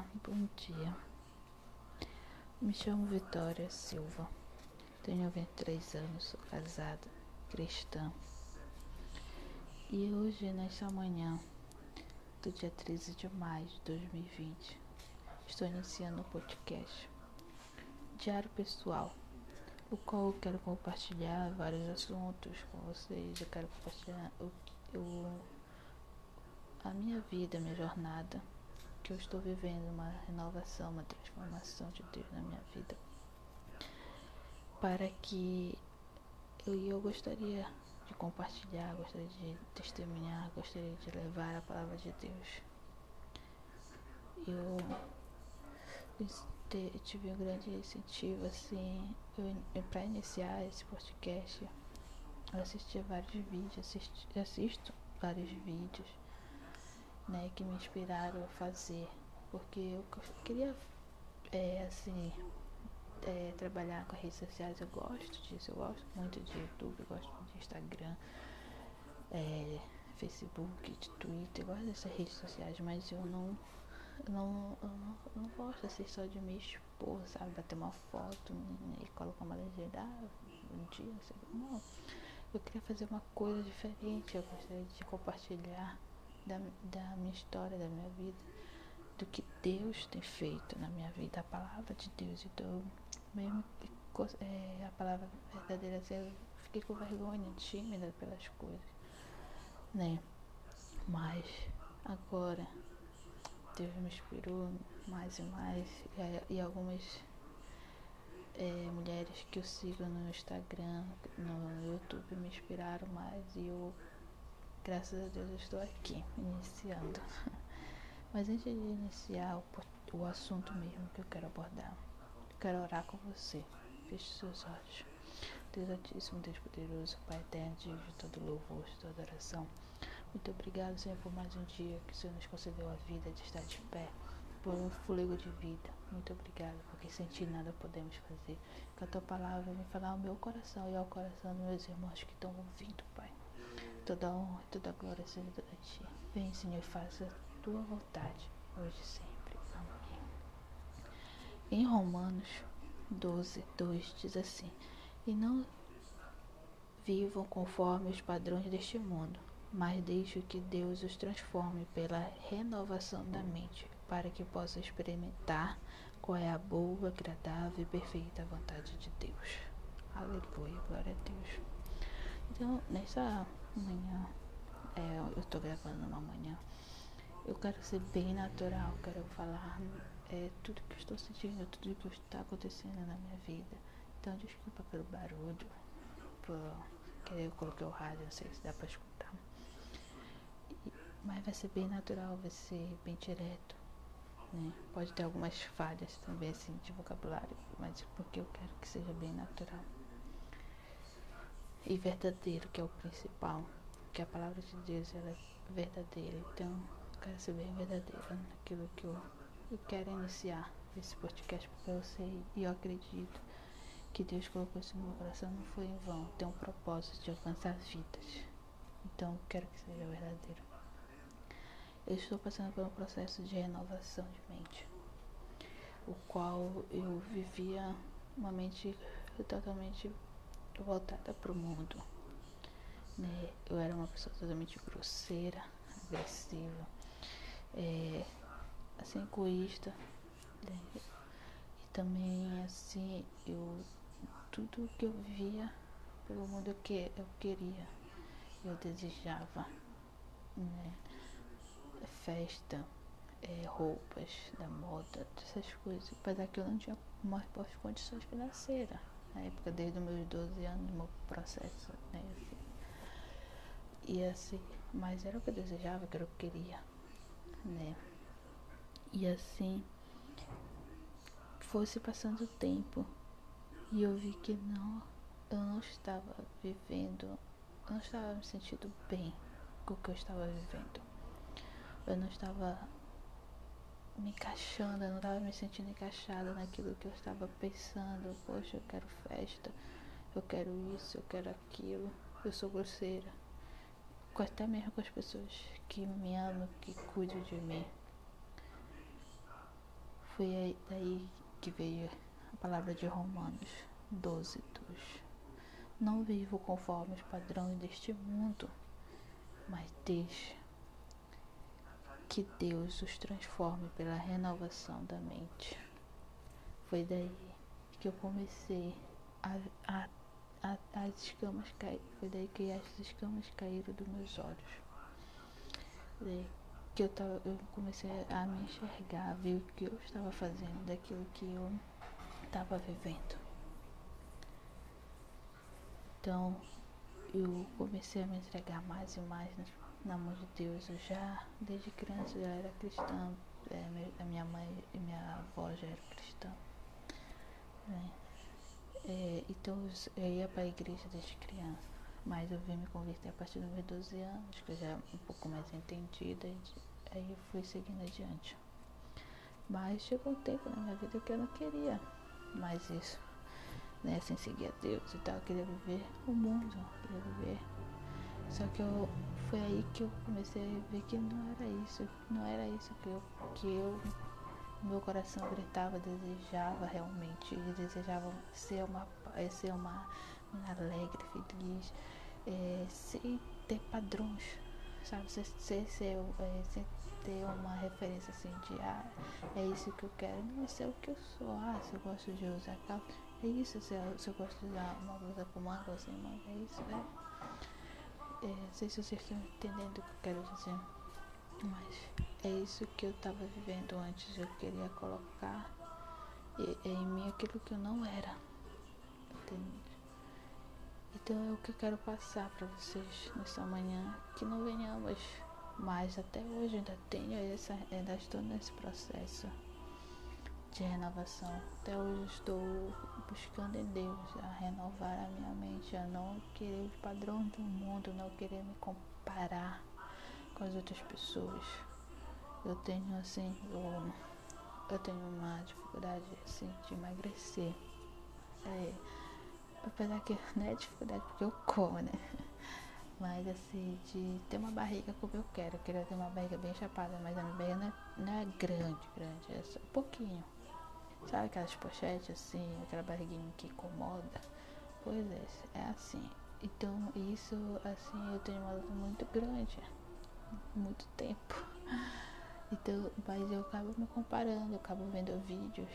Bom dia. Me chamo Vitória Silva, tenho 23 anos, sou casada, cristã. E hoje, nesta manhã do dia 13 de maio de 2020, estou iniciando o podcast Diário Pessoal, o qual eu quero compartilhar vários assuntos com vocês. Eu quero compartilhar o, o, a minha vida, a minha jornada que eu estou vivendo uma renovação, uma transformação de Deus na minha vida. Para que eu, eu gostaria de compartilhar, gostaria de testemunhar, gostaria de levar a palavra de Deus. Eu, tive um grande incentivo assim, para iniciar esse podcast. Eu assisti vários vídeos, assisti, assisto vários vídeos né, que me inspiraram a fazer, porque eu queria, é, assim, é, trabalhar com redes sociais, eu gosto disso, eu gosto muito de YouTube, eu gosto de Instagram, é, Facebook, de Twitter, eu gosto dessas redes sociais, mas eu não, eu não, eu não, eu não gosto assim só de me expor, sabe, bater uma foto e colocar uma legenda, ah, um dia, não. Eu queria fazer uma coisa diferente, eu gostaria de compartilhar da, da minha história, da minha vida, do que Deus tem feito na minha vida, a palavra de Deus. Então, mesmo que é, a palavra verdadeira, assim, eu fiquei com vergonha, tímida pelas coisas, né? Mas agora Deus me inspirou mais e mais e, e algumas é, mulheres que eu sigo no Instagram, no YouTube me inspiraram mais e eu Graças a Deus eu estou aqui, iniciando. Mas antes de iniciar o, o assunto mesmo que eu quero abordar, eu quero orar com você. Feche seus olhos. Deus Altíssimo, Deus Poderoso, Pai Eterno, Deus de todo louvor, de toda oração. Muito obrigado, Senhor, por mais um dia que o Senhor nos concedeu a vida de estar de pé, por um fôlego de vida. Muito obrigado, porque sem Ti nada podemos fazer. Que a Tua palavra venha falar ao meu coração e ao coração dos meus irmãos que estão ouvindo, Pai. Toda honra, toda glória seja a ti. Vem, Senhor, e faça a tua vontade, hoje e sempre. Amém. Em Romanos 12, 2 diz assim: E não vivam conforme os padrões deste mundo, mas deixe que Deus os transforme pela renovação da mente, para que possa experimentar qual é a boa, agradável e perfeita vontade de Deus. Aleluia, glória a Deus. Então, nessa Amanhã, é, eu tô gravando uma manhã. Eu quero ser bem natural, quero falar é, tudo que eu estou sentindo, tudo que está acontecendo na minha vida. Então, desculpa pelo barulho, por que eu coloquei o rádio, não sei se dá pra escutar. E, mas vai ser bem natural, vai ser bem direto. Né? Pode ter algumas falhas também, assim, de vocabulário, mas porque eu quero que seja bem natural e verdadeiro, que é o principal. Que a palavra de Deus ela é verdadeira. Então, eu quero ser bem verdadeira naquilo que eu, eu quero iniciar esse podcast para você. E eu acredito que Deus colocou isso no meu coração não foi em vão. Tem um propósito de alcançar vidas. Então, eu quero que seja verdadeiro. Eu estou passando por um processo de renovação de mente, o qual eu vivia uma mente totalmente voltada para o mundo. Né? Eu era uma pessoa totalmente grosseira, agressiva, é, assim, egoísta. Né? E também, assim, eu tudo que eu via pelo mundo que eu queria, eu desejava. Né? Festa, é, roupas da moda, essas coisas. Apesar que eu não tinha mais condições financeiras na época, desde os meus 12 anos, meu processo, né? Assim. E assim, mas era o que eu desejava, que era o que eu queria, né? E assim, fosse passando o tempo e eu vi que não, eu não estava vivendo, eu não estava me sentindo bem com o que eu estava vivendo. Eu não estava me encaixando, eu não estava me sentindo encaixada naquilo que eu estava pensando. Poxa, eu quero festa, eu quero isso, eu quero aquilo. Eu sou grosseira. Até mesmo com as pessoas que me amam, que cuidam de mim. foi daí que veio a palavra de Romanos 12, 2. Não vivo conforme os padrões deste mundo, mas deixe que Deus os transforme pela renovação da mente. Foi daí que eu comecei a, a, a as escamas caíram. Foi daí que as escamas caíram dos meus olhos. Daí que eu, tava, eu comecei a me enxergar, ver o que eu estava fazendo, daquilo que eu estava vivendo. Então eu comecei a me entregar mais e mais na mão de Deus. Eu já, desde criança, já era cristã. É, a minha mãe e minha avó já eram cristã. Né? É, então eu ia para a igreja desde criança. Mas eu vim me converter a partir dos meus 12 anos, que eu já um pouco mais entendida. Aí eu fui seguindo adiante. Mas chegou um tempo na minha vida que eu não queria mais isso. Né, sem seguir a Deus e tal. Eu queria viver o mundo, queria viver. Só que eu, foi aí que eu comecei a ver que não era isso, não era isso que eu, que eu meu coração gritava, desejava realmente, desejava ser uma, ser uma alegre, feliz, é, sem ter padrões, sabe, sem, sem, ser, é, sem ter uma referência assim de ah, é isso que eu quero, não, é o que eu sou, ah, se eu gosto de usar calça, é isso, se eu, se eu gosto de usar uma blusa com manga manga, é isso, é. É. Não sei se vocês estão entendendo o que eu quero dizer, mas é isso que eu estava vivendo antes. Eu queria colocar em mim aquilo que eu não era. Entende? Então é o que eu quero passar para vocês nessa manhã. Que não venhamos mais. Até hoje ainda tenho essa. Ainda estou nesse processo de renovação. Até hoje estou buscando em Deus a renovar a minha mente, a não querer os padrões do mundo, não querer me comparar com as outras pessoas eu tenho assim, eu, eu tenho uma dificuldade assim de emagrecer. É, apesar que não é dificuldade porque eu como, né? Mas assim, de ter uma barriga como eu quero. Eu queria ter uma barriga bem chapada, mas a minha barriga não é, não é grande, grande, é só um pouquinho. Sabe aquelas pochetes assim, aquela barriguinha que incomoda? Pois é, é assim. Então isso assim eu tenho uma luta muito grande. Muito tempo. Então, mas eu acabo me comparando, eu acabo vendo vídeos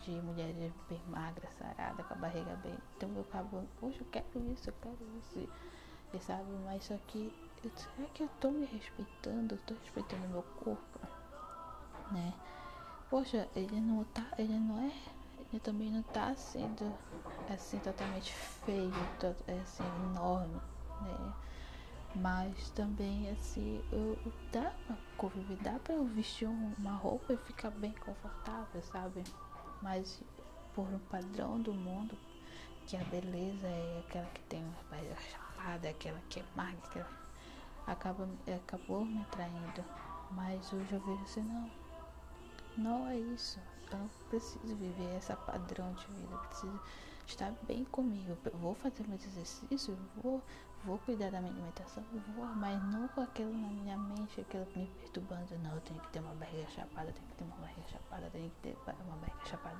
de mulheres bem magras, saradas, com a barriga bem. Então eu acabo, poxa, eu quero isso, eu quero isso. E sabe, mas só que será que eu tô me respeitando? Eu tô respeitando meu corpo? Né? Poxa, ele não tá, ele não é, ele também não tá sendo assim totalmente feio, assim, enorme, né? Mas também, assim, eu, dá pra conviver, dá pra eu vestir uma roupa e ficar bem confortável, sabe? Mas por um padrão do mundo, que a beleza é aquela que tem uma barriga chapada, aquela que é magra, acaba, acabou me traindo. Mas hoje eu vejo assim, não, não é isso. Eu não preciso viver esse padrão de vida, eu preciso estar bem comigo. Eu vou fazer meus exercícios, vou vou cuidar da minha alimentação, vou, mas não com aquilo na minha mente, aquilo me perturbando, não, eu tenho que ter uma barriga chapada, tenho que ter uma barriga chapada, tenho que ter uma barriga chapada.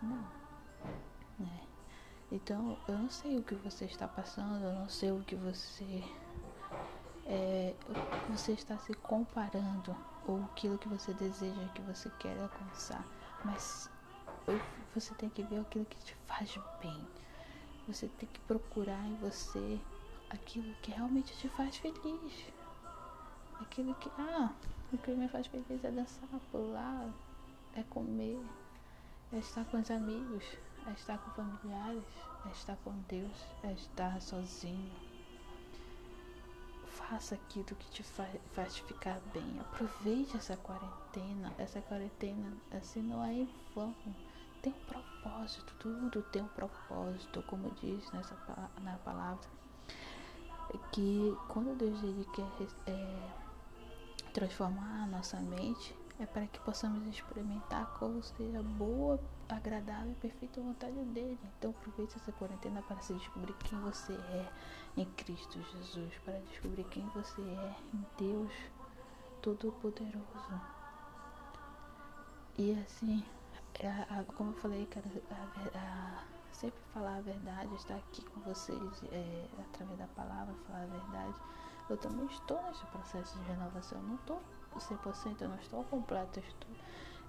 Não. Né? Então, eu não sei o que você está passando, eu não sei o que você é, o que você está se comparando ou aquilo que você deseja, que você quer alcançar. Mas você tem que ver aquilo que te faz bem. Você tem que procurar em você aquilo que realmente te faz feliz. Aquilo que, ah, o que me faz feliz é dançar, pular, é comer, é estar com os amigos, é estar com familiares, é estar com Deus, é estar sozinho. Faça aquilo que te faz, faz ficar bem. Aproveite essa quarentena. Essa quarentena, assim, não é em vão. Tem um propósito, tudo tem um propósito, como diz nessa, na palavra que quando Deus ele quer é, transformar a nossa mente, é para que possamos experimentar qual seja a boa, agradável e perfeita vontade dele. Então aproveite essa quarentena para se descobrir quem você é em Cristo Jesus, para descobrir quem você é em Deus Todo-Poderoso. E assim, a, como eu falei, cara, sempre falar a verdade, estar aqui com vocês é, através da palavra, falar a verdade. Eu também estou nesse processo de renovação. Não estou 100%, eu não estou completo, eu estou,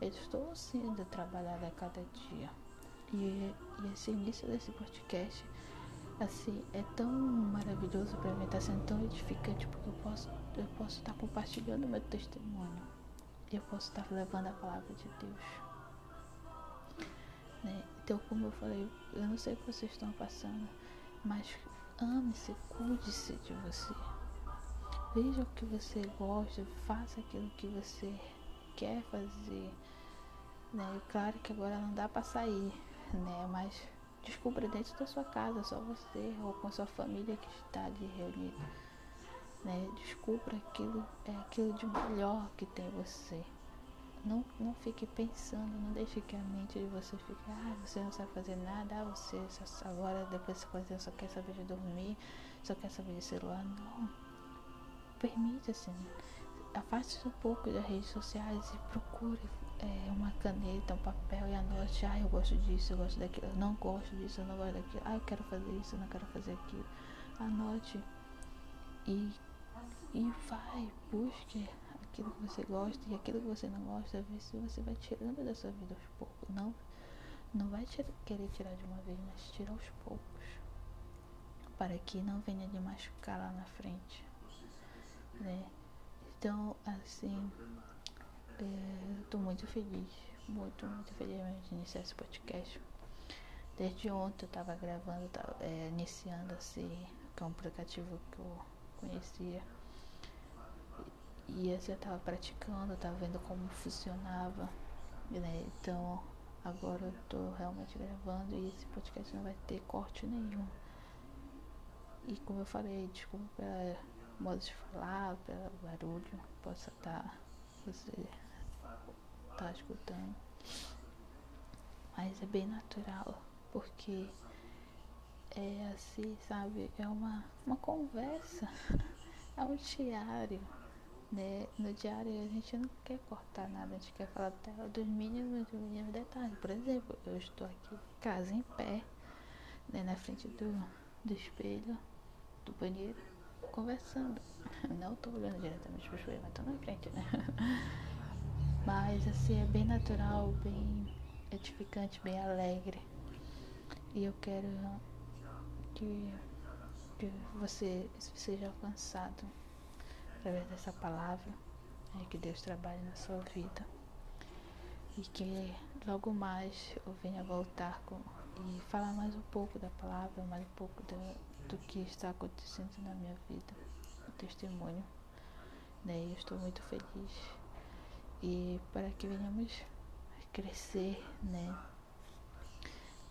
eu estou sendo trabalhada a cada dia. E, e esse início desse podcast, assim, é tão maravilhoso para mim, está sendo tão edificante, porque eu posso, eu posso estar compartilhando meu testemunho. Eu posso estar levando a palavra de Deus. Né? Então, como eu falei, eu não sei o que vocês estão passando, mas ame-se, cuide-se de você. Veja o que você gosta, faça aquilo que você quer fazer. Né? Claro que agora não dá para sair, né? Mas descubra dentro da sua casa, só você ou com a sua família que está ali reunida. Né? Descubra aquilo, é aquilo de melhor que tem você. Não, não fique pensando, não deixe que a mente de você fique, ah, você não sabe fazer nada, ah, você agora depois de fazer só quer saber de dormir, só quer saber de celular. Não permite assim, afaste-se um pouco das redes sociais e procure é, uma caneta, um papel e anote, ah, eu gosto disso, eu gosto daquilo, eu não gosto disso, eu não gosto daquilo, ah, eu quero fazer isso, eu não quero fazer aquilo. Anote e, e vai, busque aquilo que você gosta e aquilo que você não gosta, ver se você vai tirando da sua vida aos poucos. Não, não vai querer tirar de uma vez, mas tira aos poucos. Para que não venha de machucar lá na frente né? Então, assim, é, tô muito feliz, muito, muito feliz de iniciar esse podcast. Desde ontem eu tava gravando, tava, é, iniciando assim, que é um aplicativo que eu conhecia. E assim eu tava praticando, tava vendo como funcionava, né? Então agora eu tô realmente gravando e esse podcast não vai ter corte nenhum. E como eu falei, desculpa pela modo de falar, pelo barulho, possa estar tá, você tá escutando. Mas é bem natural, porque é assim, sabe, é uma, uma conversa, é um diário. Né? No diário a gente não quer cortar nada, a gente quer falar dos mínimos, dos mínimos detalhes. Por exemplo, eu estou aqui em casa em pé, né, na frente do, do espelho, do banheiro conversando. Não tô olhando diretamente pro espelho, mas tô na frente, né? Mas assim, é bem natural, bem edificante, bem alegre. E eu quero que, que você seja alcançado através dessa palavra, né, que Deus trabalhe na sua vida. E que logo mais eu venha voltar com, e falar mais um pouco da palavra, mais um pouco da, do que está acontecendo na minha vida, o testemunho. Né? Eu estou muito feliz. E para que venhamos crescer, né?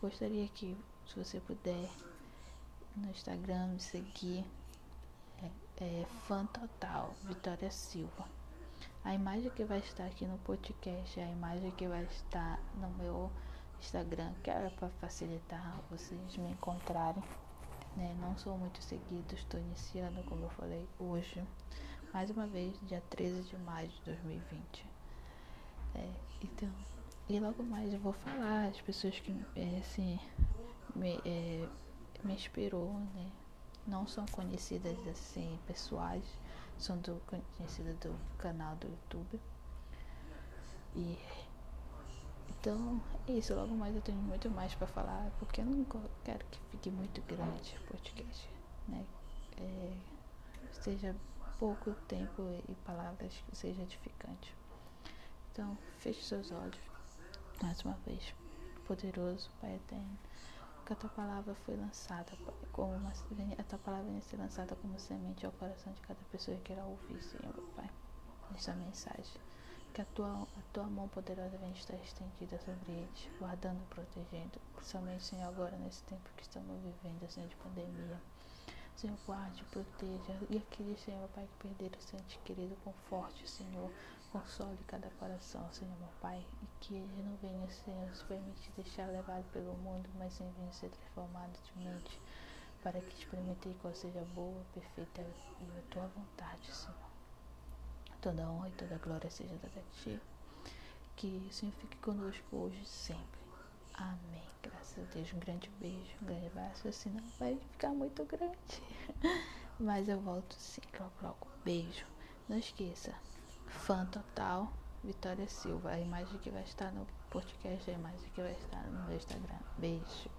Gostaria que, se você puder, no Instagram me seguir, é, é fã total, Vitória Silva. A imagem que vai estar aqui no podcast é a imagem que vai estar no meu Instagram, que era para facilitar vocês me encontrarem né? Não sou muito seguido, estou iniciando, como eu falei, hoje, mais uma vez, dia 13 de maio de 2020. É, então, e logo mais eu vou falar as pessoas que, é, assim, me, é, me inspirou, né? Não são conhecidas, assim, pessoais, são do, conhecidas do canal do YouTube. E então, é isso. Logo mais eu tenho muito mais para falar, porque eu não quero que fique muito grande o podcast, né? É, seja pouco tempo e palavras que seja edificante. Então, feche seus olhos. Mais uma vez, poderoso Pai eterno, que a tua palavra foi lançada como uma, a tua palavra venha ser lançada como semente ao coração de cada pessoa que irá ouvir, Senhor Pai, essa mensagem que a tua, a tua mão poderosa venha estar estendida sobre eles, guardando, protegendo, principalmente, Senhor, agora nesse tempo que estamos vivendo, Senhor, de pandemia. Senhor, guarde, proteja. E aqueles, Senhor, Pai, que perderam o ente querido, conforte, Senhor. Console cada coração, Senhor, meu Pai. E que eles não venham, Senhor, se permitir deixar levado pelo mundo, mas sim venham ser transformados de mente. Para que experimentem qual seja boa, perfeita e a tua vontade, Senhor. Toda honra e toda glória seja dada a ti. que o Senhor fique conosco hoje e sempre. Amém. Graças a Deus. Um grande beijo, um grande abraço. Assim não vai ficar muito grande. Mas eu volto sim, logo, logo. Beijo. Não esqueça. Fã total, Vitória Silva. A imagem que vai estar no podcast, a imagem que vai estar no meu Instagram. Beijo.